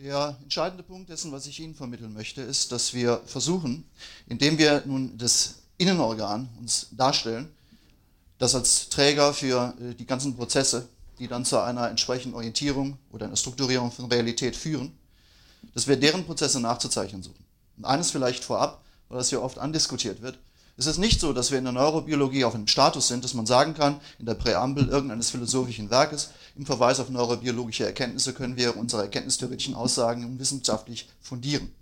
Der entscheidende Punkt dessen, was ich Ihnen vermitteln möchte, ist, dass wir versuchen, indem wir nun das Innenorgan uns darstellen, das als Träger für äh, die ganzen Prozesse, die dann zu einer entsprechenden Orientierung oder einer Strukturierung von Realität führen, dass wir deren Prozesse nachzuzeichnen suchen. Und eines vielleicht vorab, weil das hier oft andiskutiert wird. Es ist nicht so, dass wir in der Neurobiologie auf einem Status sind, dass man sagen kann, in der Präambel irgendeines philosophischen Werkes, im Verweis auf neurobiologische Erkenntnisse können wir unsere erkenntnistheoretischen Aussagen wissenschaftlich fundieren.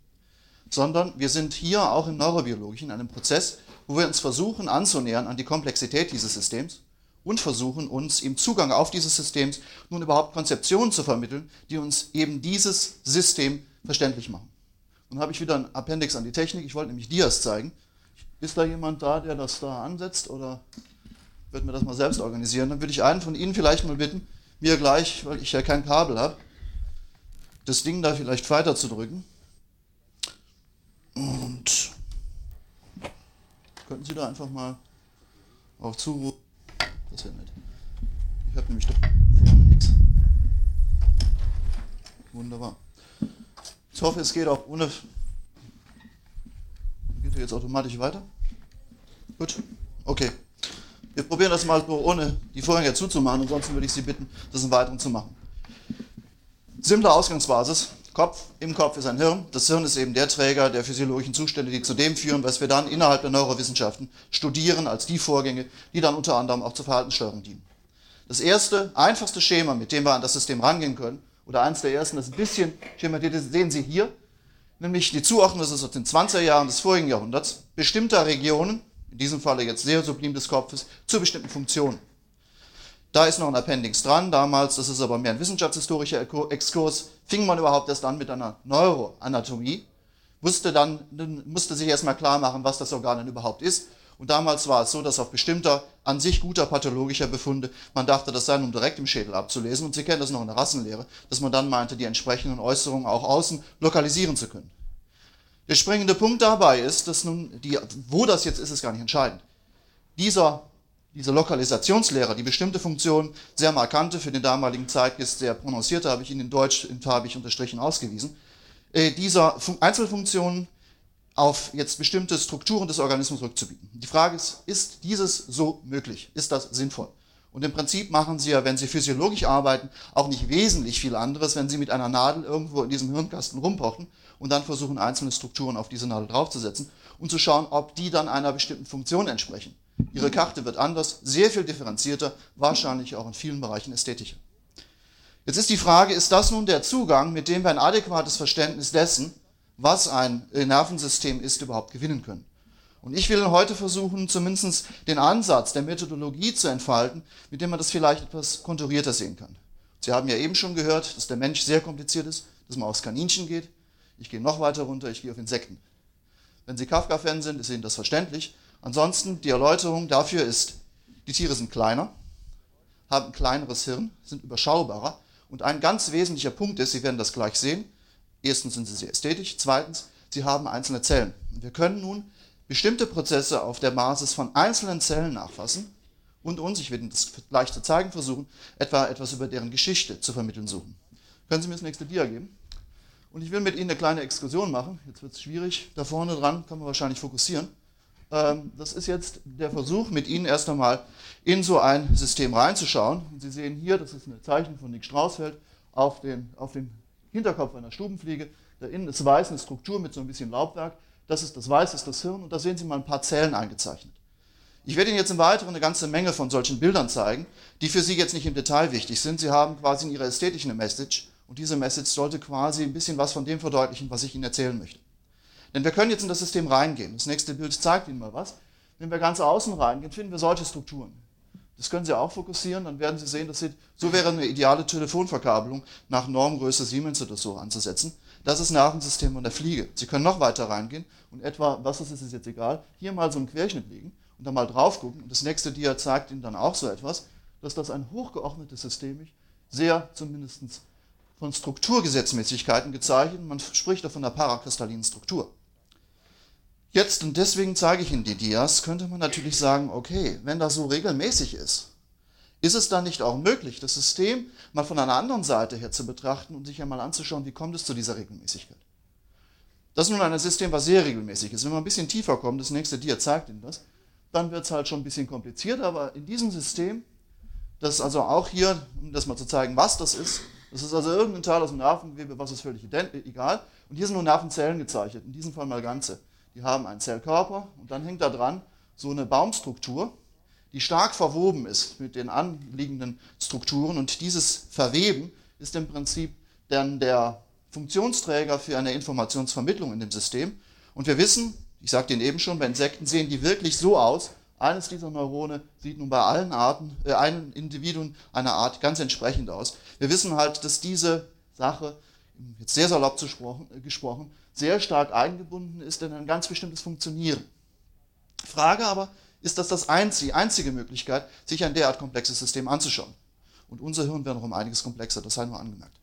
Sondern wir sind hier auch im Neurobiologischen in einem Prozess, wo wir uns versuchen anzunähern an die Komplexität dieses Systems und versuchen uns im Zugang auf dieses System nun überhaupt Konzeptionen zu vermitteln, die uns eben dieses System verständlich machen. Nun habe ich wieder ein Appendix an die Technik. Ich wollte nämlich Dias zeigen. Ist da jemand da, der das da ansetzt oder wird mir das mal selbst organisieren? Dann würde ich einen von Ihnen vielleicht mal bitten, mir gleich, weil ich ja kein Kabel habe, das Ding da vielleicht weiter zu drücken. Und könnten Sie da einfach mal auch zurufen? Das wäre nett. Ich habe nämlich da vorne nichts. Wunderbar. Ich hoffe, es geht auch ohne. Geht er jetzt automatisch weiter? Gut, okay. Wir probieren das mal so ohne die Vorhänge zuzumachen, ansonsten würde ich Sie bitten, das im Weiteren zu machen. Simple Ausgangsbasis. Kopf, im Kopf ist ein Hirn. Das Hirn ist eben der Träger der physiologischen Zustände, die zu dem führen, was wir dann innerhalb der Neurowissenschaften studieren als die Vorgänge, die dann unter anderem auch zur Verhaltenssteuerung dienen. Das erste, einfachste Schema, mit dem wir an das System rangehen können, oder eins der ersten, das ein bisschen schematisiert sehen Sie hier, nämlich die Zuordnung, das ist aus den 20er Jahren des vorigen Jahrhunderts, bestimmter Regionen, in diesem Falle jetzt sehr sublim des Kopfes, zu bestimmten Funktionen. Da ist noch ein Appendix dran, damals, das ist aber mehr ein wissenschaftshistorischer Exkurs, fing man überhaupt erst an mit einer Neuroanatomie, wusste dann, musste sich erstmal klar machen, was das Organ denn überhaupt ist und damals war es so, dass auf bestimmter, an sich guter pathologischer Befunde, man dachte, das sei nun direkt im Schädel abzulesen. Und Sie kennen das noch in der Rassenlehre, dass man dann meinte, die entsprechenden Äußerungen auch außen lokalisieren zu können. Der springende Punkt dabei ist, dass nun, die, wo das jetzt ist, ist gar nicht entscheidend. Dieser, diese Lokalisationslehre, die bestimmte Funktionen, sehr markante, für den damaligen Zeitgeist sehr prononcierte, habe ich Ihnen in Deutsch in farbig unterstrichen ausgewiesen. Äh, dieser Einzelfunktionen auf jetzt bestimmte Strukturen des Organismus rückzubieten. Die Frage ist, ist dieses so möglich? Ist das sinnvoll? Und im Prinzip machen Sie ja, wenn Sie physiologisch arbeiten, auch nicht wesentlich viel anderes, wenn Sie mit einer Nadel irgendwo in diesem Hirnkasten rumpochen und dann versuchen, einzelne Strukturen auf diese Nadel draufzusetzen und zu schauen, ob die dann einer bestimmten Funktion entsprechen. Ihre Karte wird anders, sehr viel differenzierter, wahrscheinlich auch in vielen Bereichen ästhetischer. Jetzt ist die Frage, ist das nun der Zugang, mit dem wir ein adäquates Verständnis dessen, was ein Nervensystem ist, überhaupt gewinnen können. Und ich will heute versuchen, zumindest den Ansatz der Methodologie zu entfalten, mit dem man das vielleicht etwas konturierter sehen kann. Sie haben ja eben schon gehört, dass der Mensch sehr kompliziert ist, dass man aufs Kaninchen geht. Ich gehe noch weiter runter, ich gehe auf Insekten. Wenn Sie Kafka-Fan sind, ist Ihnen das verständlich. Ansonsten, die Erläuterung dafür ist, die Tiere sind kleiner, haben ein kleineres Hirn, sind überschaubarer. Und ein ganz wesentlicher Punkt ist, Sie werden das gleich sehen, Erstens sind sie sehr ästhetisch, zweitens, sie haben einzelne Zellen. Wir können nun bestimmte Prozesse auf der Basis von einzelnen Zellen nachfassen und uns, ich werde Ihnen das gleich zu zeigen versuchen, etwa etwas über deren Geschichte zu vermitteln suchen. Können Sie mir das nächste Dia geben? Und ich will mit Ihnen eine kleine Exkursion machen. Jetzt wird es schwierig. Da vorne dran kann man wahrscheinlich fokussieren. Ähm, das ist jetzt der Versuch, mit Ihnen erst einmal in so ein System reinzuschauen. Und Sie sehen hier, das ist eine Zeichnung von Nick Straußfeld, auf den, auf den Hinterkopf einer Stubenfliege. Da innen ist weiß eine Struktur mit so ein bisschen Laubwerk. Das ist das Weiß, ist das Hirn und da sehen Sie mal ein paar Zellen eingezeichnet. Ich werde Ihnen jetzt im Weiteren eine ganze Menge von solchen Bildern zeigen, die für Sie jetzt nicht im Detail wichtig sind. Sie haben quasi in Ihrer Ästhetik eine Message und diese Message sollte quasi ein bisschen was von dem verdeutlichen, was ich Ihnen erzählen möchte. Denn wir können jetzt in das System reingehen. Das nächste Bild zeigt Ihnen mal was. Wenn wir ganz außen reingehen, finden wir solche Strukturen. Das können Sie auch fokussieren, dann werden Sie sehen, dass Sie, so wäre eine ideale Telefonverkabelung nach Normgröße Siemens oder so anzusetzen. Das ist Nervensystem von der Fliege. Sie können noch weiter reingehen und etwa, was ist, ist jetzt egal, hier mal so einen Querschnitt legen und dann mal drauf gucken. Und das nächste Dia zeigt Ihnen dann auch so etwas, dass das ein hochgeordnetes System ist, sehr zumindest von Strukturgesetzmäßigkeiten gezeichnet. Man spricht da von einer parakristallinen Struktur. Jetzt, und deswegen zeige ich Ihnen die Dias, könnte man natürlich sagen, okay, wenn das so regelmäßig ist, Ist es dann nicht auch möglich, das System mal von einer anderen Seite her zu betrachten und sich einmal anzuschauen, wie kommt es zu dieser Regelmäßigkeit? Das ist nun ein System, was sehr regelmäßig ist. Wenn man ein bisschen tiefer kommt, das nächste Dia zeigt Ihnen das, dann wird es halt schon ein bisschen kompliziert, aber in diesem System, das ist also auch hier, um das mal zu zeigen, was das ist, das ist also irgendein Teil aus dem Nervengewebe, was ist völlig egal. Und hier sind nur Nervenzellen gezeichnet, in diesem Fall mal ganze. Die haben einen Zellkörper und dann hängt da dran so eine Baumstruktur, die stark verwoben ist mit den anliegenden Strukturen. Und dieses Verweben ist im Prinzip dann der Funktionsträger für eine Informationsvermittlung in dem System. Und wir wissen, ich sagte Ihnen eben schon, bei Insekten sehen die wirklich so aus. Eines dieser Neurone sieht nun bei allen Arten, äh, einem Individuum einer Art ganz entsprechend aus. Wir wissen halt, dass diese Sache, jetzt sehr salopp äh, gesprochen, sehr stark eingebunden ist in ein ganz bestimmtes Funktionieren. Frage aber, ist das, das einzige, die einzige Möglichkeit, sich ein derart komplexes System anzuschauen? Und unser Hirn wäre noch um einiges komplexer, das sei nur angemerkt.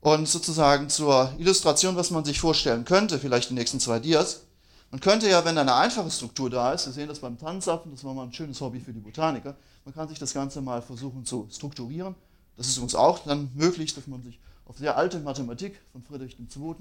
Und sozusagen zur Illustration, was man sich vorstellen könnte, vielleicht die nächsten zwei Dias. Man könnte ja, wenn eine einfache Struktur da ist, wir sehen das beim Tannenzapfen, das war mal ein schönes Hobby für die Botaniker, man kann sich das Ganze mal versuchen zu strukturieren. Das ist uns auch dann möglich, dass man sich auf sehr alte Mathematik von Friedrich II.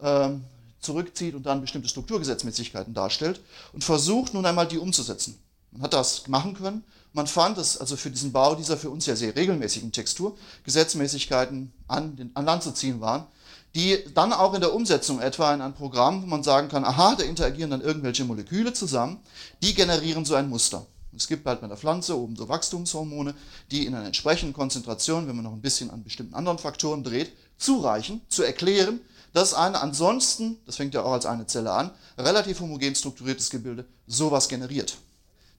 Ähm, zurückzieht und dann bestimmte Strukturgesetzmäßigkeiten darstellt und versucht nun einmal die umzusetzen. Man hat das machen können. Man fand es also für diesen Bau dieser für uns ja sehr regelmäßigen Textur Gesetzmäßigkeiten an, den, an Land zu ziehen waren, die dann auch in der Umsetzung etwa in ein Programm, wo man sagen kann, aha, da interagieren dann irgendwelche Moleküle zusammen, die generieren so ein Muster. Es gibt halt bei der Pflanze oben so Wachstumshormone, die in einer entsprechenden Konzentration, wenn man noch ein bisschen an bestimmten anderen Faktoren dreht, zureichen, zu erklären, dass ein ansonsten, das fängt ja auch als eine Zelle an, relativ homogen strukturiertes Gebilde sowas generiert.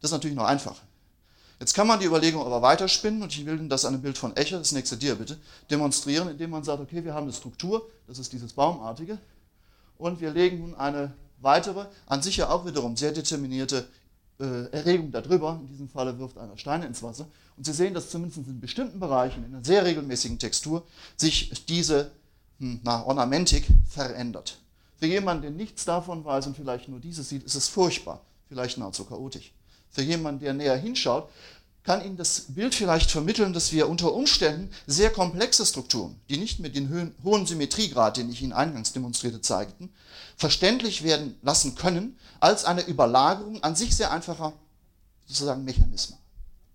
Das ist natürlich noch einfach. Jetzt kann man die Überlegung aber weiterspinnen und ich will Ihnen das an einem Bild von Echer, das nächste dir bitte, demonstrieren, indem man sagt, okay, wir haben eine Struktur, das ist dieses Baumartige, und wir legen nun eine weitere, an sich ja auch wiederum sehr determinierte äh, Erregung darüber, in diesem Falle wirft einer Steine ins Wasser, und Sie sehen, dass zumindest in bestimmten Bereichen, in einer sehr regelmäßigen Textur, sich diese na, Ornamentik verändert. Für jemanden, der nichts davon weiß und vielleicht nur dieses sieht, ist es furchtbar, vielleicht nahezu chaotisch. Für jemanden, der näher hinschaut, kann Ihnen das Bild vielleicht vermitteln, dass wir unter Umständen sehr komplexe Strukturen, die nicht mit den hohen Symmetriegrad, den ich Ihnen eingangs demonstrierte, zeigten, verständlich werden lassen können als eine Überlagerung an sich sehr einfacher sozusagen Mechanismen.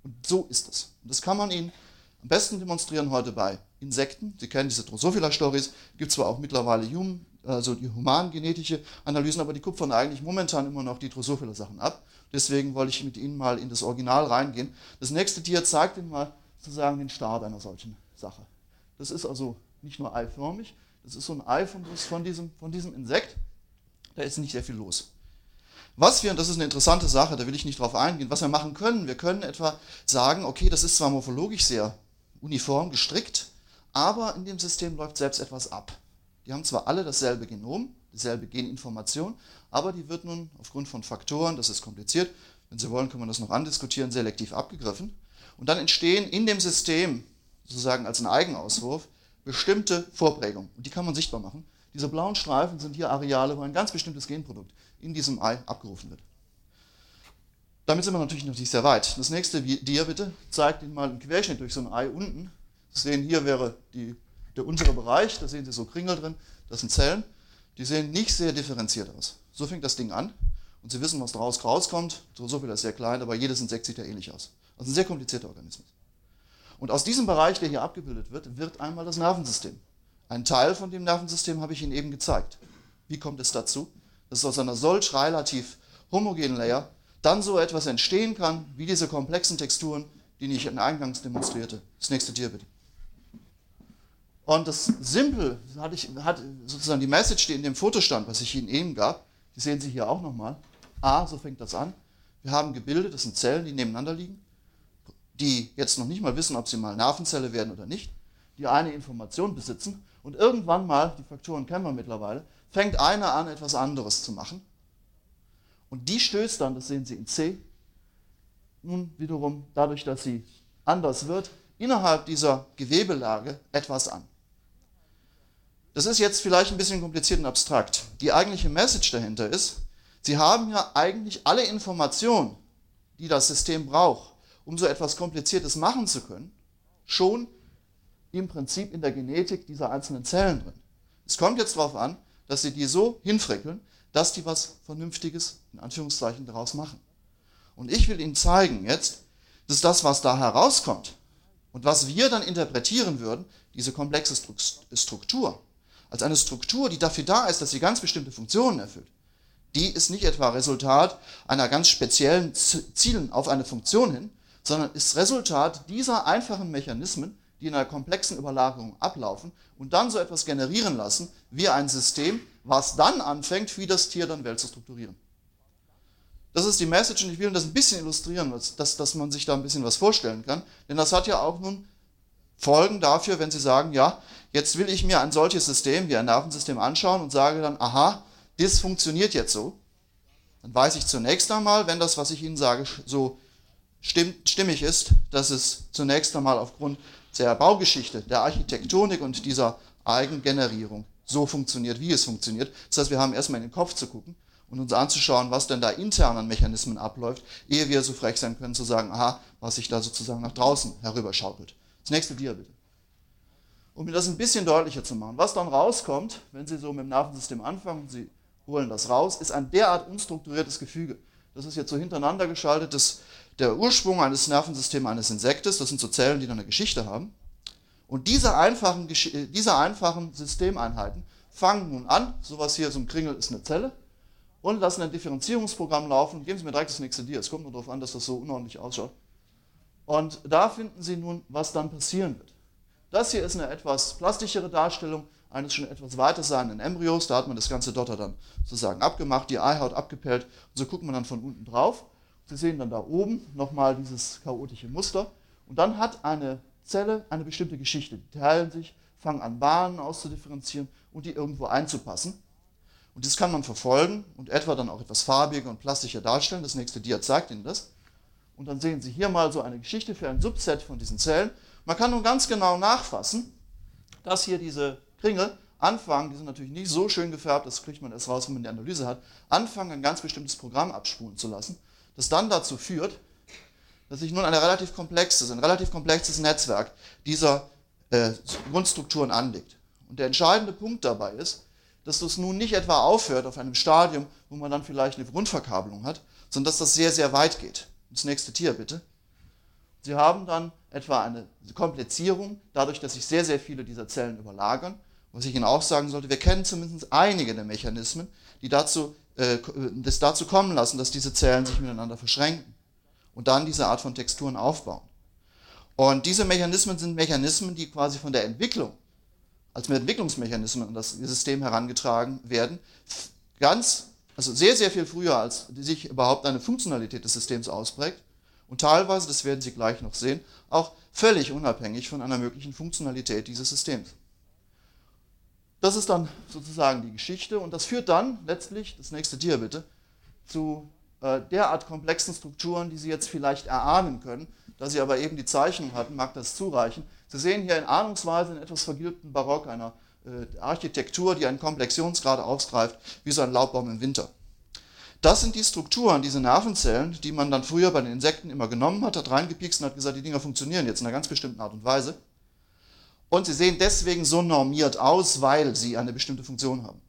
Und so ist es. Und das kann man Ihnen am besten demonstrieren heute bei Insekten. Sie kennen diese Drosophila-Stories, gibt zwar auch mittlerweile Human, also die humangenetische Analysen, aber die kupfern eigentlich momentan immer noch die Drosophila-Sachen ab. Deswegen wollte ich mit Ihnen mal in das Original reingehen. Das nächste Tier zeigt Ihnen mal sozusagen den Start einer solchen Sache. Das ist also nicht nur eiförmig, das ist so ein Ei von, diesem, von diesem Insekt. Da ist nicht sehr viel los. Was wir, und das ist eine interessante Sache, da will ich nicht drauf eingehen, was wir machen können, wir können etwa sagen, okay, das ist zwar morphologisch sehr uniform gestrickt, aber in dem System läuft selbst etwas ab. Die haben zwar alle dasselbe Genom, dieselbe Geninformation, aber die wird nun aufgrund von Faktoren, das ist kompliziert, wenn Sie wollen, können wir das noch andiskutieren, selektiv abgegriffen. Und dann entstehen in dem System, sozusagen als ein Eigenauswurf, bestimmte Vorprägungen. Und die kann man sichtbar machen. Diese blauen Streifen sind hier Areale, wo ein ganz bestimmtes Genprodukt in diesem Ei abgerufen wird. Damit sind wir natürlich noch nicht sehr weit. Das nächste Dia bitte zeigt Ihnen mal einen Querschnitt durch so ein Ei unten. Sie sehen, hier wäre die, der untere Bereich, da sehen Sie so Kringel drin, das sind Zellen. Die sehen nicht sehr differenziert aus. So fängt das Ding an. Und Sie wissen, was daraus rauskommt. So viel ist sehr klein, aber jedes Insekt sieht ja ähnlich aus. Also ein sehr komplizierter Organismus. Und aus diesem Bereich, der hier abgebildet wird, wird einmal das Nervensystem. Ein Teil von dem Nervensystem habe ich Ihnen eben gezeigt. Wie kommt es dazu? Dass aus einer solch relativ homogenen Layer dann so etwas entstehen kann, wie diese komplexen Texturen, die ich eingangs demonstrierte. Das nächste Tier bitte. Und das Simple hat, ich, hat sozusagen die Message, die in dem Foto stand, was ich Ihnen eben gab, die sehen Sie hier auch nochmal. A, so fängt das an. Wir haben Gebilde, das sind Zellen, die nebeneinander liegen, die jetzt noch nicht mal wissen, ob sie mal Nervenzelle werden oder nicht, die eine Information besitzen und irgendwann mal, die Faktoren kennen wir mittlerweile, fängt einer an, etwas anderes zu machen. Und die stößt dann, das sehen Sie in C, nun wiederum dadurch, dass sie anders wird, innerhalb dieser Gewebelage etwas an. Das ist jetzt vielleicht ein bisschen kompliziert und abstrakt. Die eigentliche Message dahinter ist, Sie haben ja eigentlich alle Informationen, die das System braucht, um so etwas Kompliziertes machen zu können, schon im Prinzip in der Genetik dieser einzelnen Zellen drin. Es kommt jetzt darauf an, dass sie die so hinfrickeln, dass die was Vernünftiges, in Anführungszeichen, daraus machen. Und ich will Ihnen zeigen jetzt, dass das, was da herauskommt und was wir dann interpretieren würden, diese komplexe Struktur, als eine Struktur, die dafür da ist, dass sie ganz bestimmte Funktionen erfüllt, die ist nicht etwa Resultat einer ganz speziellen Zielen auf eine Funktion hin, sondern ist Resultat dieser einfachen Mechanismen, die in einer komplexen Überlagerung ablaufen und dann so etwas generieren lassen wie ein System, was dann anfängt, wie das Tier dann Welt zu strukturieren. Das ist die Message und ich will das ein bisschen illustrieren, dass, dass man sich da ein bisschen was vorstellen kann. Denn das hat ja auch nun Folgen dafür, wenn Sie sagen, ja, jetzt will ich mir ein solches System wie ein Nervensystem anschauen und sage dann, aha, das funktioniert jetzt so. Dann weiß ich zunächst einmal, wenn das, was ich Ihnen sage, so stimmig ist, dass es zunächst einmal aufgrund der Baugeschichte, der Architektonik und dieser Eigengenerierung so funktioniert, wie es funktioniert. Das heißt, wir haben erstmal in den Kopf zu gucken und uns anzuschauen, was denn da intern an Mechanismen abläuft, ehe wir so frech sein können zu sagen, aha, was sich da sozusagen nach draußen herüberschaukelt. Das nächste Dia bitte. Um mir das ein bisschen deutlicher zu machen, was dann rauskommt, wenn Sie so mit dem Nervensystem anfangen, Sie holen das raus, ist ein derart unstrukturiertes Gefüge. Das ist jetzt so hintereinander geschaltet, dass der Ursprung eines Nervensystems eines Insektes, das sind so Zellen, die dann eine Geschichte haben. Und diese einfachen, äh, diese einfachen Systemeinheiten fangen nun an, sowas hier, so ein Kringel ist eine Zelle, und lassen ein Differenzierungsprogramm laufen. Geben Sie mir direkt das nächste Dia. Es kommt nur darauf an, dass das so unordentlich ausschaut. Und da finden Sie nun, was dann passieren wird. Das hier ist eine etwas plastischere Darstellung eines schon etwas weiter seienden Embryos. Da hat man das ganze Dotter dann sozusagen abgemacht, die Eihaut abgepellt. Und so guckt man dann von unten drauf. Sie sehen dann da oben nochmal dieses chaotische Muster. Und dann hat eine Zelle eine bestimmte Geschichte. Die teilen sich, fangen an, Bahnen auszudifferenzieren und die irgendwo einzupassen. Und das kann man verfolgen und etwa dann auch etwas farbiger und plastischer darstellen. Das nächste Dia zeigt Ihnen das. Und dann sehen Sie hier mal so eine Geschichte für ein Subset von diesen Zellen. Man kann nun ganz genau nachfassen, dass hier diese Kringel anfangen, die sind natürlich nicht so schön gefärbt, das kriegt man erst raus, wenn man die Analyse hat, anfangen, ein ganz bestimmtes Programm abspulen zu lassen das dann dazu führt, dass sich nun ein relativ komplexes, ein relativ komplexes Netzwerk dieser äh, Grundstrukturen anlegt. Und der entscheidende Punkt dabei ist, dass das nun nicht etwa aufhört auf einem Stadium, wo man dann vielleicht eine Grundverkabelung hat, sondern dass das sehr, sehr weit geht. Das nächste Tier bitte. Sie haben dann etwa eine Komplizierung, dadurch, dass sich sehr, sehr viele dieser Zellen überlagern. Was ich Ihnen auch sagen sollte, wir kennen zumindest einige der Mechanismen, die dazu äh, das dazu kommen lassen, dass diese Zellen sich miteinander verschränken und dann diese Art von Texturen aufbauen. Und diese Mechanismen sind Mechanismen, die quasi von der Entwicklung als Entwicklungsmechanismen an das System herangetragen werden, ganz, also sehr, sehr viel früher, als sich überhaupt eine Funktionalität des Systems ausprägt und teilweise, das werden Sie gleich noch sehen, auch völlig unabhängig von einer möglichen Funktionalität dieses Systems. Das ist dann sozusagen die Geschichte und das führt dann letztlich, das nächste Dia bitte, zu äh, derart komplexen Strukturen, die Sie jetzt vielleicht erahnen können. Da Sie aber eben die Zeichnung hatten, mag das zureichen. Sie sehen hier in Ahnungsweise in etwas vergilbten Barock einer äh, Architektur, die einen Komplexionsgrad ausgreift, wie so ein Laubbaum im Winter. Das sind die Strukturen, diese Nervenzellen, die man dann früher bei den Insekten immer genommen hat, hat reingepikst und hat gesagt, die Dinger funktionieren jetzt in einer ganz bestimmten Art und Weise. Und sie sehen deswegen so normiert aus, weil sie eine bestimmte Funktion haben.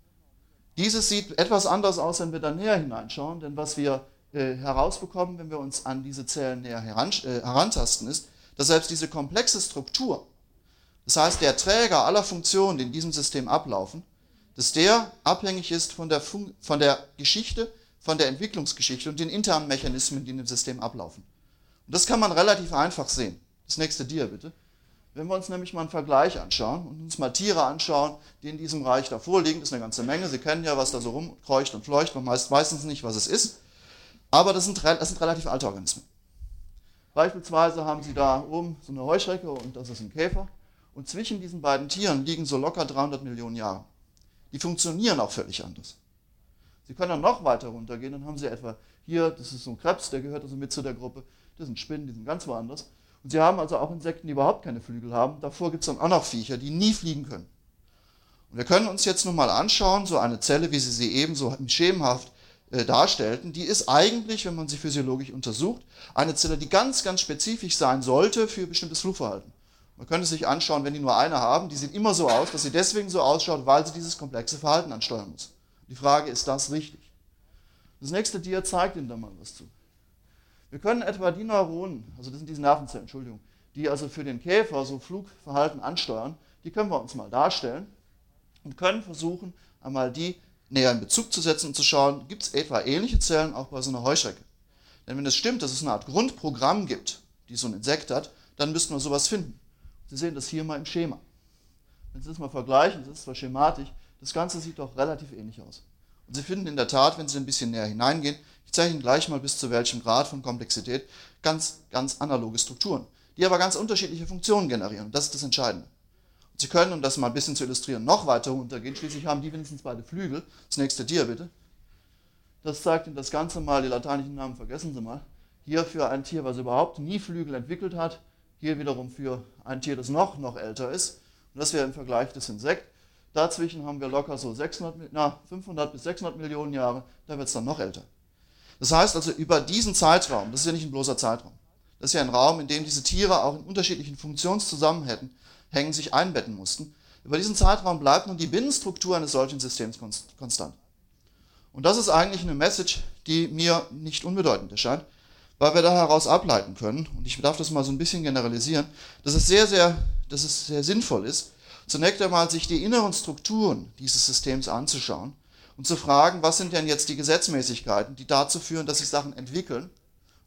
Dieses sieht etwas anders aus, wenn wir da näher hineinschauen, denn was wir äh, herausbekommen, wenn wir uns an diese Zellen näher heran, äh, herantasten, ist, dass selbst diese komplexe Struktur, das heißt der Träger aller Funktionen, die in diesem System ablaufen, dass der abhängig ist von der, Fun von der Geschichte, von der Entwicklungsgeschichte und den internen Mechanismen, die in dem System ablaufen. Und das kann man relativ einfach sehen. Das nächste Dia bitte. Wenn wir uns nämlich mal einen Vergleich anschauen und uns mal Tiere anschauen, die in diesem Reich davor liegen, das ist eine ganze Menge. Sie kennen ja, was da so rumkreucht und fleucht, man weiß meistens nicht, was es ist. Aber das sind, das sind relativ alte Organismen. Beispielsweise haben Sie da oben so eine Heuschrecke und das ist ein Käfer. Und zwischen diesen beiden Tieren liegen so locker 300 Millionen Jahre. Die funktionieren auch völlig anders. Sie können dann noch weiter runtergehen, dann haben Sie etwa hier, das ist so ein Krebs, der gehört also mit zu der Gruppe. Das sind Spinnen, die sind ganz woanders. Und sie haben also auch Insekten, die überhaupt keine Flügel haben. Davor gibt es dann auch noch Viecher, die nie fliegen können. Und wir können uns jetzt nun mal anschauen, so eine Zelle, wie Sie sie eben so schemenhaft äh, darstellten, die ist eigentlich, wenn man sie physiologisch untersucht, eine Zelle, die ganz, ganz spezifisch sein sollte für bestimmtes Flugverhalten. Man könnte sich anschauen, wenn die nur eine haben, die sieht immer so aus, dass sie deswegen so ausschaut, weil sie dieses komplexe Verhalten ansteuern muss. Die Frage, ist das richtig? Das nächste Dia zeigt Ihnen da mal was zu. Wir können etwa die Neuronen, also das sind diese Nervenzellen, Entschuldigung, die also für den Käfer so Flugverhalten ansteuern, die können wir uns mal darstellen und können versuchen, einmal die näher in Bezug zu setzen und zu schauen, gibt es etwa ähnliche Zellen auch bei so einer Heuschrecke. Denn wenn es stimmt, dass es eine Art Grundprogramm gibt, die so ein Insekt hat, dann müssten wir sowas finden. Sie sehen das hier mal im Schema. Wenn Sie das mal vergleichen, das ist zwar schematisch, das Ganze sieht doch relativ ähnlich aus. Sie finden in der Tat, wenn Sie ein bisschen näher hineingehen, ich zeige Ihnen gleich mal bis zu welchem Grad von Komplexität, ganz, ganz analoge Strukturen, die aber ganz unterschiedliche Funktionen generieren. das ist das Entscheidende. Und Sie können, um das mal ein bisschen zu illustrieren, noch weiter runtergehen. Schließlich haben die wenigstens beide Flügel. Das nächste Dia bitte. Das zeigt Ihnen das Ganze mal, die lateinischen Namen vergessen Sie mal. Hier für ein Tier, was überhaupt nie Flügel entwickelt hat, hier wiederum für ein Tier, das noch, noch älter ist. Und das wäre im Vergleich das Insekt. Dazwischen haben wir locker so 600, na, 500 bis 600 Millionen Jahre, da wird es dann noch älter. Das heißt also, über diesen Zeitraum, das ist ja nicht ein bloßer Zeitraum, das ist ja ein Raum, in dem diese Tiere auch in unterschiedlichen Funktionszusammenhängen sich einbetten mussten. Über diesen Zeitraum bleibt nun die Binnenstruktur eines solchen Systems konstant. Und das ist eigentlich eine Message, die mir nicht unbedeutend erscheint, weil wir da heraus ableiten können, und ich darf das mal so ein bisschen generalisieren, dass es sehr, sehr, dass es sehr sinnvoll ist, zunächst einmal sich die inneren Strukturen dieses Systems anzuschauen und zu fragen, was sind denn jetzt die Gesetzmäßigkeiten, die dazu führen, dass sich Sachen entwickeln.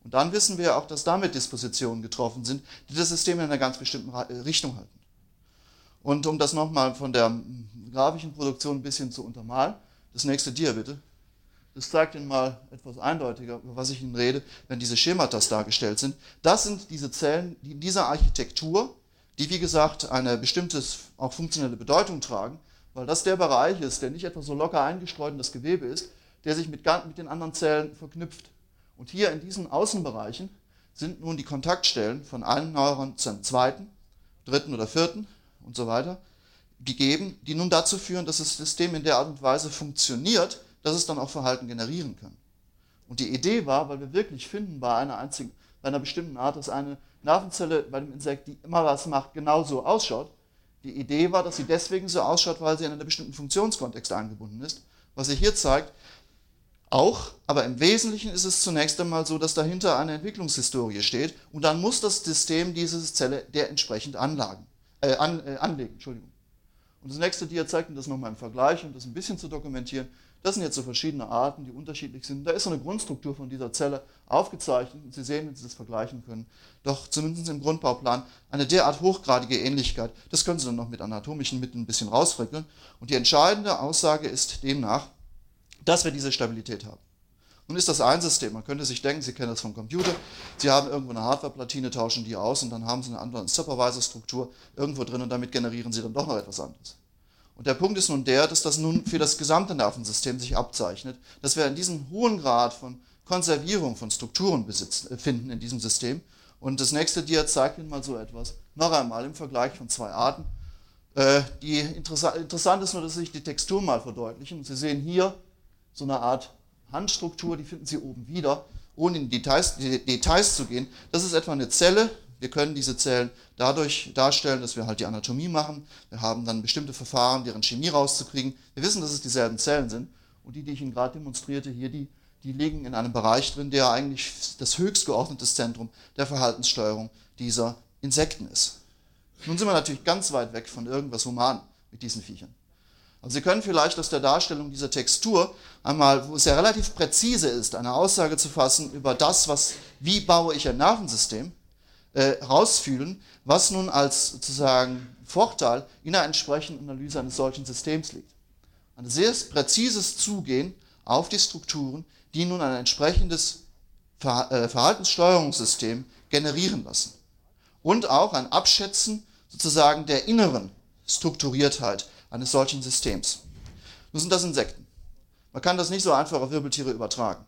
Und dann wissen wir auch, dass damit Dispositionen getroffen sind, die das System in einer ganz bestimmten äh, Richtung halten. Und um das nochmal von der grafischen Produktion ein bisschen zu untermalen, das nächste Dia bitte. Das zeigt Ihnen mal etwas eindeutiger, über was ich Ihnen rede, wenn diese Schematas dargestellt sind. Das sind diese Zellen, die in dieser Architektur, die wie gesagt eine bestimmte, auch funktionelle Bedeutung tragen, weil das der Bereich ist, der nicht etwa so locker eingestreut in das Gewebe ist, der sich mit, mit den anderen Zellen verknüpft. Und hier in diesen Außenbereichen sind nun die Kontaktstellen von einem Neuron zum zweiten, dritten oder vierten und so weiter gegeben, die nun dazu führen, dass das System in der Art und Weise funktioniert, dass es dann auch Verhalten generieren kann. Und die Idee war, weil wir wirklich finden bei einer einzigen, bei einer bestimmten Art, dass eine Nervenzelle bei dem Insekt, die immer was macht, genauso ausschaut. Die Idee war, dass sie deswegen so ausschaut, weil sie in einem bestimmten Funktionskontext eingebunden ist. Was sich hier zeigt, auch, aber im Wesentlichen ist es zunächst einmal so, dass dahinter eine Entwicklungshistorie steht und dann muss das System diese Zelle der entsprechend anlagen, äh, an, äh, anlegen. Entschuldigung. Und das nächste Dia zeigt Ihnen das nochmal im Vergleich, um das ein bisschen zu dokumentieren. Das sind jetzt so verschiedene Arten, die unterschiedlich sind. Da ist so eine Grundstruktur von dieser Zelle aufgezeichnet und Sie sehen, wenn Sie das vergleichen können, doch zumindest im Grundbauplan eine derart hochgradige Ähnlichkeit. Das können Sie dann noch mit anatomischen Mitteln ein bisschen rausfrickeln. Und die entscheidende Aussage ist demnach, dass wir diese Stabilität haben. Nun ist das ein System. Man könnte sich denken, Sie kennen das vom Computer. Sie haben irgendwo eine Hardwareplatine, tauschen die aus und dann haben Sie eine andere Supervisor-Struktur irgendwo drin und damit generieren Sie dann doch noch etwas anderes. Und der Punkt ist nun der, dass das nun für das gesamte Nervensystem sich abzeichnet, dass wir in diesem hohen Grad von Konservierung von Strukturen besitzen, äh, finden in diesem System. Und das nächste Dia zeigt Ihnen mal so etwas. Noch einmal im Vergleich von zwei Arten. Äh, die interessant, interessant ist nur, dass sich die Textur mal verdeutlichen. Sie sehen hier so eine Art Handstruktur, die finden Sie oben wieder, ohne in Details, die Details zu gehen. Das ist etwa eine Zelle, wir können diese Zellen dadurch darstellen, dass wir halt die Anatomie machen. Wir haben dann bestimmte Verfahren, deren Chemie rauszukriegen. Wir wissen, dass es dieselben Zellen sind. Und die, die ich Ihnen gerade demonstrierte, hier, die, die liegen in einem Bereich drin, der eigentlich das höchst geordnete Zentrum der Verhaltenssteuerung dieser Insekten ist. Nun sind wir natürlich ganz weit weg von irgendwas human mit diesen Viechern. Also Sie können vielleicht aus der Darstellung dieser Textur einmal, wo es ja relativ präzise ist, eine Aussage zu fassen über das, was, wie baue ich ein Nervensystem, äh, rausfühlen, was nun als sozusagen Vorteil in der entsprechenden Analyse eines solchen Systems liegt. Ein sehr präzises Zugehen auf die Strukturen, die nun ein entsprechendes äh, Verhaltenssteuerungssystem generieren lassen. Und auch ein Abschätzen sozusagen der inneren Strukturiertheit eines solchen Systems. Nun sind das Insekten. Man kann das nicht so einfach auf Wirbeltiere übertragen.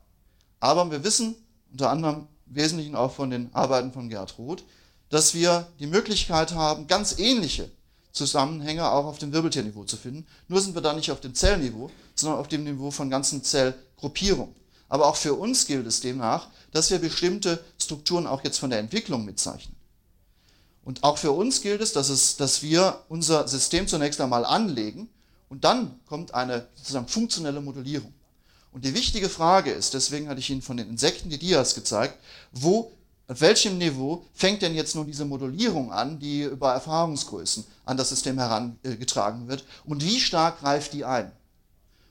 Aber wir wissen unter anderem Wesentlichen auch von den Arbeiten von Gerd Roth, dass wir die Möglichkeit haben, ganz ähnliche Zusammenhänge auch auf dem Wirbeltierniveau zu finden. Nur sind wir da nicht auf dem Zellniveau, sondern auf dem Niveau von ganzen Zellgruppierungen. Aber auch für uns gilt es demnach, dass wir bestimmte Strukturen auch jetzt von der Entwicklung mitzeichnen. Und auch für uns gilt es, dass, es, dass wir unser System zunächst einmal anlegen und dann kommt eine sozusagen funktionelle Modellierung. Und die wichtige Frage ist, deswegen hatte ich Ihnen von den Insekten die Dias gezeigt, wo, auf welchem Niveau fängt denn jetzt nun diese Modellierung an, die über Erfahrungsgrößen an das System herangetragen wird und wie stark greift die ein?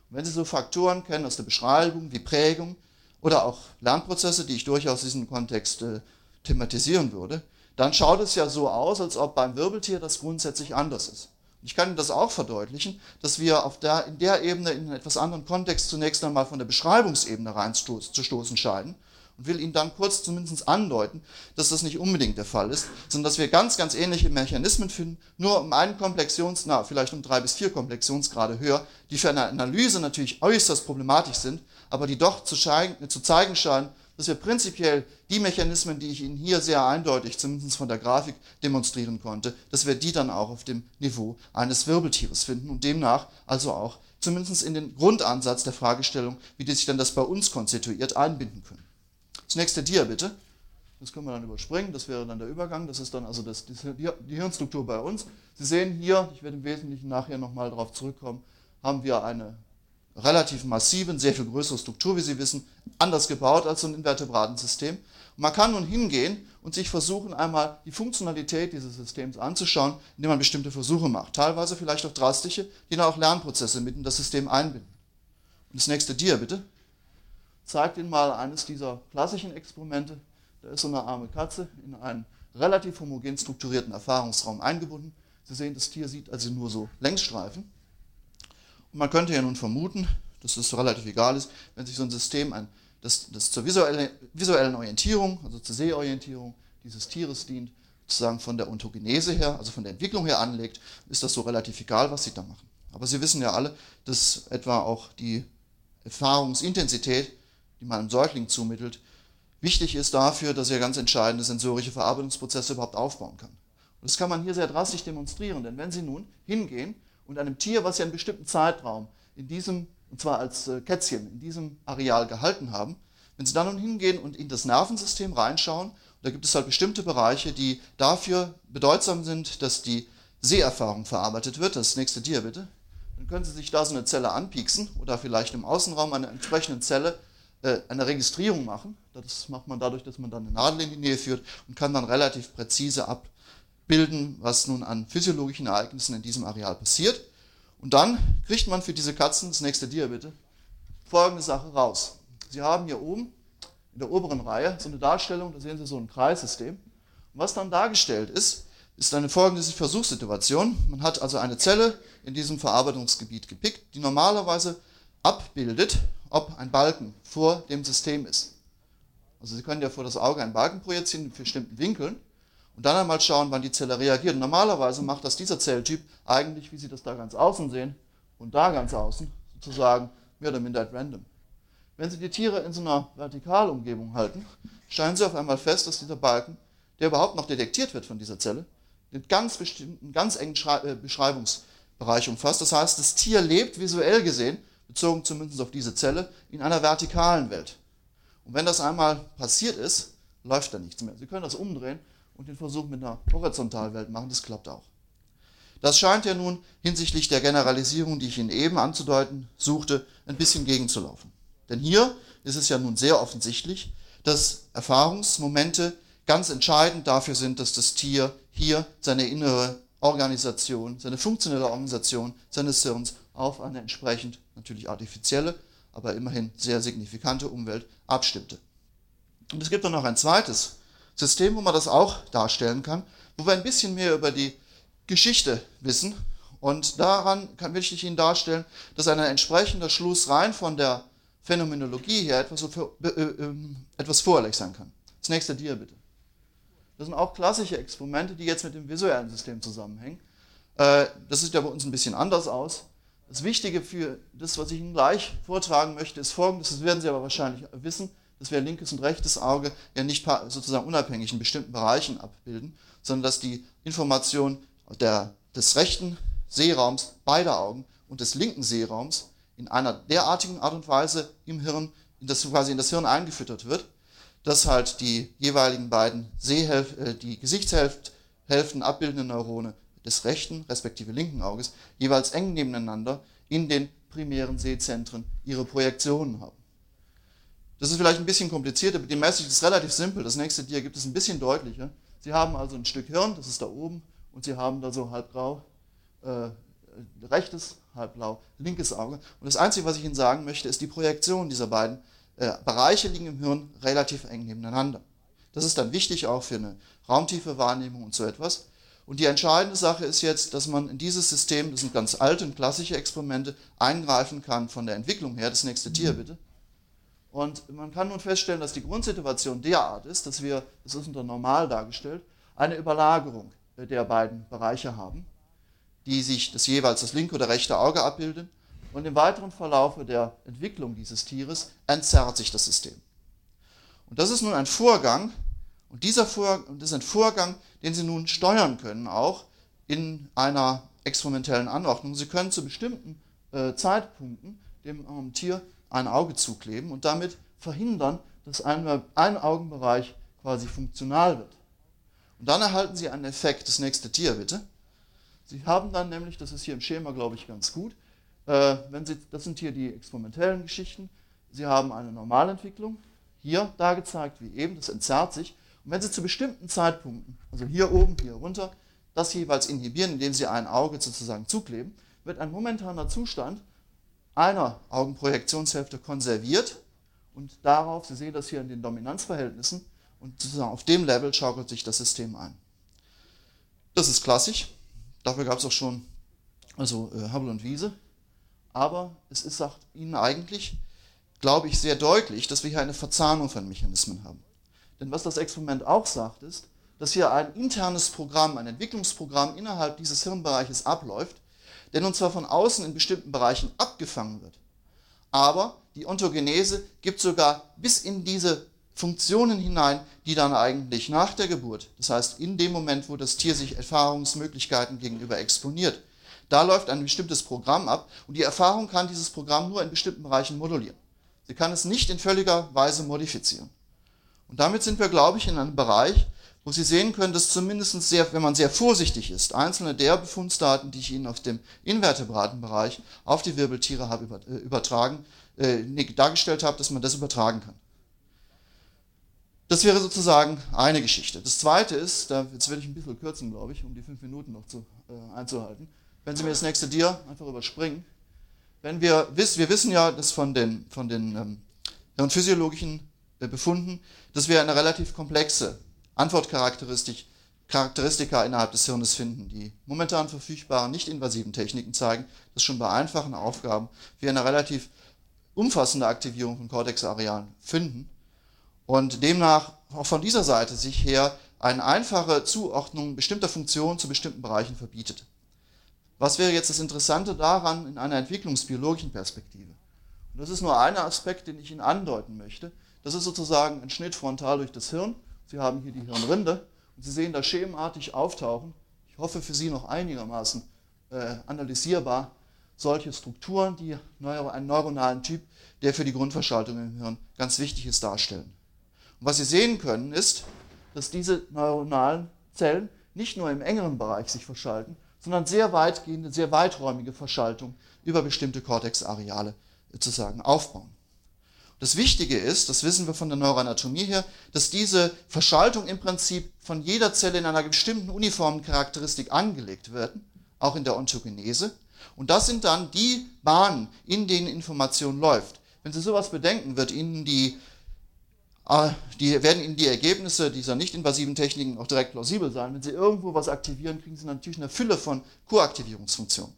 Und wenn Sie so Faktoren kennen aus der Beschreibung wie Prägung oder auch Lernprozesse, die ich durchaus in diesem Kontext äh, thematisieren würde, dann schaut es ja so aus, als ob beim Wirbeltier das grundsätzlich anders ist. Ich kann Ihnen das auch verdeutlichen, dass wir auf der, in der Ebene in einen etwas anderen Kontext zunächst einmal von der Beschreibungsebene reinzustoßen scheiden und will Ihnen dann kurz zumindest andeuten, dass das nicht unbedingt der Fall ist, sondern dass wir ganz, ganz ähnliche Mechanismen finden, nur um einen Komplexions, na, vielleicht um drei bis vier Komplexionsgrade höher, die für eine Analyse natürlich äußerst problematisch sind, aber die doch zu, zu zeigen scheinen, dass wir prinzipiell die Mechanismen, die ich Ihnen hier sehr eindeutig, zumindest von der Grafik, demonstrieren konnte, dass wir die dann auch auf dem Niveau eines Wirbeltieres finden und demnach also auch zumindest in den Grundansatz der Fragestellung, wie sich dann das bei uns konstituiert, einbinden können. Das nächste Dia bitte. Das können wir dann überspringen, das wäre dann der Übergang, das ist dann also das, die Hirnstruktur bei uns. Sie sehen hier, ich werde im Wesentlichen nachher nochmal darauf zurückkommen, haben wir eine relativ massiven, sehr viel größere Struktur, wie Sie wissen, anders gebaut als so ein Invertebratensystem. Und man kann nun hingehen und sich versuchen, einmal die Funktionalität dieses Systems anzuschauen, indem man bestimmte Versuche macht. Teilweise vielleicht auch drastische, die dann auch Lernprozesse mit in das System einbinden. Und das nächste Dia, bitte. Zeigt Ihnen mal eines dieser klassischen Experimente. Da ist so eine arme Katze in einen relativ homogen strukturierten Erfahrungsraum eingebunden. Sie sehen, das Tier sieht also nur so Längsstreifen. Man könnte ja nun vermuten, dass es relativ egal ist, wenn sich so ein System, ein, das, das zur visuellen, visuellen Orientierung, also zur Sehorientierung dieses Tieres dient, sozusagen von der Ontogenese her, also von der Entwicklung her anlegt, ist das so relativ egal, was sie da machen. Aber Sie wissen ja alle, dass etwa auch die Erfahrungsintensität, die man einem Säugling zumittelt, wichtig ist dafür, dass er ganz entscheidende sensorische Verarbeitungsprozesse überhaupt aufbauen kann. Und das kann man hier sehr drastisch demonstrieren, denn wenn Sie nun hingehen und einem Tier, was Sie einen bestimmten Zeitraum in diesem, und zwar als äh, Kätzchen, in diesem Areal gehalten haben, wenn Sie dann nun hingehen und in das Nervensystem reinschauen, da gibt es halt bestimmte Bereiche, die dafür bedeutsam sind, dass die Seherfahrung verarbeitet wird. Das nächste Dia bitte. Dann können Sie sich da so eine Zelle anpieksen oder vielleicht im Außenraum einer entsprechenden Zelle äh, eine Registrierung machen. Das macht man dadurch, dass man dann eine Nadel in die Nähe führt und kann dann relativ präzise ab, bilden, was nun an physiologischen Ereignissen in diesem Areal passiert. Und dann kriegt man für diese Katzen, das nächste Dia bitte, folgende Sache raus. Sie haben hier oben in der oberen Reihe so eine Darstellung, da sehen Sie so ein Kreissystem. Und was dann dargestellt ist, ist eine folgende Versuchssituation. Man hat also eine Zelle in diesem Verarbeitungsgebiet gepickt, die normalerweise abbildet, ob ein Balken vor dem System ist. Also Sie können ja vor das Auge einen Balken projizieren in bestimmten Winkeln und dann einmal schauen, wann die Zelle reagiert. Normalerweise macht das dieser Zelltyp eigentlich, wie Sie das da ganz außen sehen und da ganz außen, sozusagen mehr oder minder at random. Wenn Sie die Tiere in so einer Vertikalumgebung halten, stellen Sie auf einmal fest, dass dieser Balken, der überhaupt noch detektiert wird von dieser Zelle, den ganz bestimmten, ganz engen äh, Beschreibungsbereich umfasst. Das heißt, das Tier lebt visuell gesehen, bezogen zumindest auf diese Zelle, in einer vertikalen Welt. Und wenn das einmal passiert ist, läuft da nichts mehr. Sie können das umdrehen und den Versuch mit einer Horizontalwelt machen. Das klappt auch. Das scheint ja nun hinsichtlich der Generalisierung, die ich Ihnen eben anzudeuten suchte, ein bisschen gegenzulaufen. Denn hier ist es ja nun sehr offensichtlich, dass Erfahrungsmomente ganz entscheidend dafür sind, dass das Tier hier seine innere Organisation, seine funktionelle Organisation seines Hirns auf eine entsprechend natürlich artifizielle, aber immerhin sehr signifikante Umwelt abstimmte. Und es gibt dann noch ein zweites System, wo man das auch darstellen kann, wo wir ein bisschen mehr über die Geschichte wissen. Und daran kann, will ich Ihnen darstellen, dass ein entsprechender Schluss rein von der Phänomenologie her etwas, für, äh, äh, etwas vorläufig sein kann. Das nächste Dia bitte. Das sind auch klassische Experimente, die jetzt mit dem visuellen System zusammenhängen. Äh, das sieht ja bei uns ein bisschen anders aus. Das Wichtige für das, was ich Ihnen gleich vortragen möchte, ist folgendes, das werden Sie aber wahrscheinlich wissen dass wir linkes und rechtes Auge ja nicht sozusagen unabhängig in bestimmten Bereichen abbilden, sondern dass die Information der, des rechten Sehraums beider Augen und des linken Sehraums in einer derartigen Art und Weise im Hirn in das quasi in das Hirn eingefüttert wird, dass halt die jeweiligen beiden Sehhälf äh, die Gesichtshälften abbildenden Neurone des rechten respektive linken Auges jeweils eng nebeneinander in den primären Sehzentren ihre Projektionen haben. Das ist vielleicht ein bisschen kompliziert, aber die Message ist relativ simpel. Das nächste Dia gibt es ein bisschen deutlicher. Sie haben also ein Stück Hirn, das ist da oben, und Sie haben da so halbgrau äh, rechtes, halbblau linkes Auge. Und das Einzige, was ich Ihnen sagen möchte, ist, die Projektion dieser beiden äh, Bereiche liegen im Hirn relativ eng nebeneinander. Das ist dann wichtig auch für eine raumtiefe Wahrnehmung und so etwas. Und die entscheidende Sache ist jetzt, dass man in dieses System, das sind ganz alte und klassische Experimente, eingreifen kann von der Entwicklung her. Das nächste Tier mhm. bitte. Und man kann nun feststellen, dass die Grundsituation derart ist, dass wir, das ist unter normal dargestellt, eine Überlagerung der beiden Bereiche haben, die sich das jeweils das linke oder rechte Auge abbilden. Und im weiteren Verlauf der Entwicklung dieses Tieres entzerrt sich das System. Und das ist nun ein Vorgang, und dieser Vorgang, das ist ein Vorgang, den Sie nun steuern können, auch in einer experimentellen Anordnung. Sie können zu bestimmten äh, Zeitpunkten dem ähm, Tier ein Auge zukleben und damit verhindern, dass ein, ein Augenbereich quasi funktional wird. Und dann erhalten Sie einen Effekt, das nächste Tier bitte. Sie haben dann nämlich, das ist hier im Schema, glaube ich, ganz gut, äh, wenn Sie, das sind hier die experimentellen Geschichten, Sie haben eine Normalentwicklung, hier da gezeigt wie eben, das entzerrt sich, und wenn Sie zu bestimmten Zeitpunkten, also hier oben, hier runter, das jeweils inhibieren, indem Sie ein Auge sozusagen zukleben, wird ein momentaner Zustand einer Augenprojektionshälfte konserviert und darauf, Sie sehen das hier in den Dominanzverhältnissen, und sozusagen auf dem Level schaukelt sich das System ein. Das ist klassisch, dafür gab es auch schon also äh, Hubble und Wiese, aber es ist, sagt Ihnen eigentlich, glaube ich, sehr deutlich, dass wir hier eine Verzahnung von Mechanismen haben. Denn was das Experiment auch sagt, ist, dass hier ein internes Programm, ein Entwicklungsprogramm innerhalb dieses Hirnbereiches abläuft, der nun zwar von außen in bestimmten Bereichen abgefangen wird, aber die Ontogenese gibt sogar bis in diese Funktionen hinein, die dann eigentlich nach der Geburt, das heißt in dem Moment, wo das Tier sich Erfahrungsmöglichkeiten gegenüber exponiert, da läuft ein bestimmtes Programm ab und die Erfahrung kann dieses Programm nur in bestimmten Bereichen modulieren. Sie kann es nicht in völliger Weise modifizieren. Und damit sind wir, glaube ich, in einem Bereich, wo Sie sehen können, dass zumindest sehr, wenn man sehr vorsichtig ist, einzelne der Befundsdaten, die ich Ihnen auf dem Invertebratenbereich auf die Wirbeltiere habe äh, übertragen, äh, dargestellt habe, dass man das übertragen kann. Das wäre sozusagen eine Geschichte. Das zweite ist, da, jetzt werde ich ein bisschen kürzen, glaube ich, um die fünf Minuten noch zu, äh, einzuhalten. Wenn Sie mir das nächste Dir einfach überspringen. Wenn wir, wissen, wir wissen ja, dass von den, von den ähm, hirnphysiologischen äh, befunden, dass wir eine relativ komplexe Antwortcharakteristika innerhalb des Hirnes finden. Die momentan verfügbaren nicht-invasiven Techniken zeigen, dass schon bei einfachen Aufgaben wir eine relativ umfassende Aktivierung von Cortex-Arealen finden und demnach auch von dieser Seite sich her eine einfache Zuordnung bestimmter Funktionen zu bestimmten Bereichen verbietet. Was wäre jetzt das Interessante daran in einer entwicklungsbiologischen Perspektive? Und das ist nur ein Aspekt, den ich Ihnen andeuten möchte. Das ist sozusagen ein Schnitt frontal durch das Hirn. Sie haben hier die Hirnrinde und Sie sehen da schemenartig auftauchen, ich hoffe für Sie noch einigermaßen äh, analysierbar, solche Strukturen, die einen neuronalen Typ, der für die Grundverschaltung im Hirn ganz wichtig ist, darstellen. Und was Sie sehen können, ist, dass diese neuronalen Zellen nicht nur im engeren Bereich sich verschalten, sondern sehr weitgehende, sehr weiträumige Verschaltung über bestimmte Cortex-Areale sozusagen aufbauen. Das Wichtige ist, das wissen wir von der Neuroanatomie her, dass diese Verschaltung im Prinzip von jeder Zelle in einer bestimmten uniformen Charakteristik angelegt werden, auch in der Ontogenese. Und das sind dann die Bahnen, in denen Information läuft. Wenn Sie sowas bedenken, wird Ihnen die, äh, die, werden Ihnen die Ergebnisse dieser nicht-invasiven Techniken auch direkt plausibel sein. Wenn Sie irgendwo was aktivieren, kriegen Sie natürlich eine Fülle von Koaktivierungsfunktionen.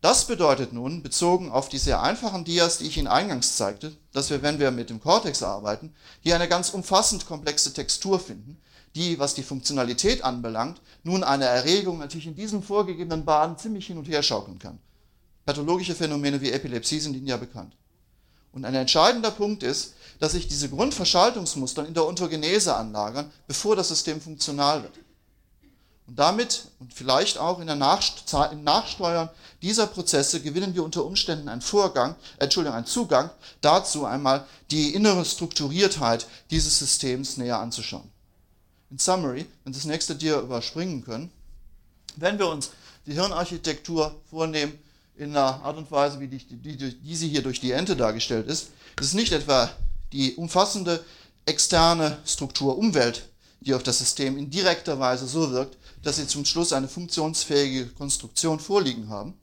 Das bedeutet nun, bezogen auf die sehr einfachen Dias, die ich Ihnen eingangs zeigte, dass wir, wenn wir mit dem Cortex arbeiten, hier eine ganz umfassend komplexe Textur finden, die, was die Funktionalität anbelangt, nun eine Erregung natürlich in diesen vorgegebenen Bahnen ziemlich hin und her schaukeln kann. Pathologische Phänomene wie Epilepsie sind Ihnen ja bekannt. Und ein entscheidender Punkt ist, dass sich diese Grundverschaltungsmuster in der Ontogenese anlagern, bevor das System funktional wird. Und damit und vielleicht auch in der Nachst im Nachsteuern dieser Prozesse gewinnen wir unter Umständen einen Vorgang, äh, Entschuldigung, einen Zugang dazu, einmal die innere Strukturiertheit dieses Systems näher anzuschauen. In Summary, wenn Sie das nächste Dia überspringen können, wenn wir uns die Hirnarchitektur vornehmen in einer Art und Weise, wie die, die, die sie hier durch die Ente dargestellt ist, ist es nicht etwa die umfassende externe Struktur Umwelt, die auf das System in direkter Weise so wirkt, dass sie zum Schluss eine funktionsfähige Konstruktion vorliegen haben.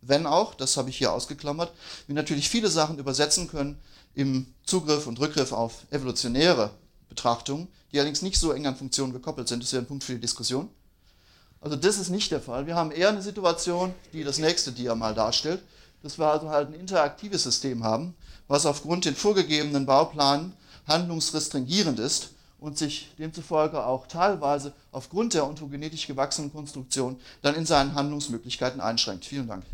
Wenn auch, das habe ich hier ausgeklammert, wir natürlich viele Sachen übersetzen können im Zugriff und Rückgriff auf evolutionäre Betrachtungen, die allerdings nicht so eng an Funktionen gekoppelt sind. Das wäre ein Punkt für die Diskussion. Also das ist nicht der Fall. Wir haben eher eine Situation, die das nächste Dia mal darstellt, dass wir also halt ein interaktives System haben, was aufgrund den vorgegebenen Bauplanen handlungsrestringierend ist und sich demzufolge auch teilweise aufgrund der ontogenetisch gewachsenen Konstruktion dann in seinen Handlungsmöglichkeiten einschränkt. Vielen Dank.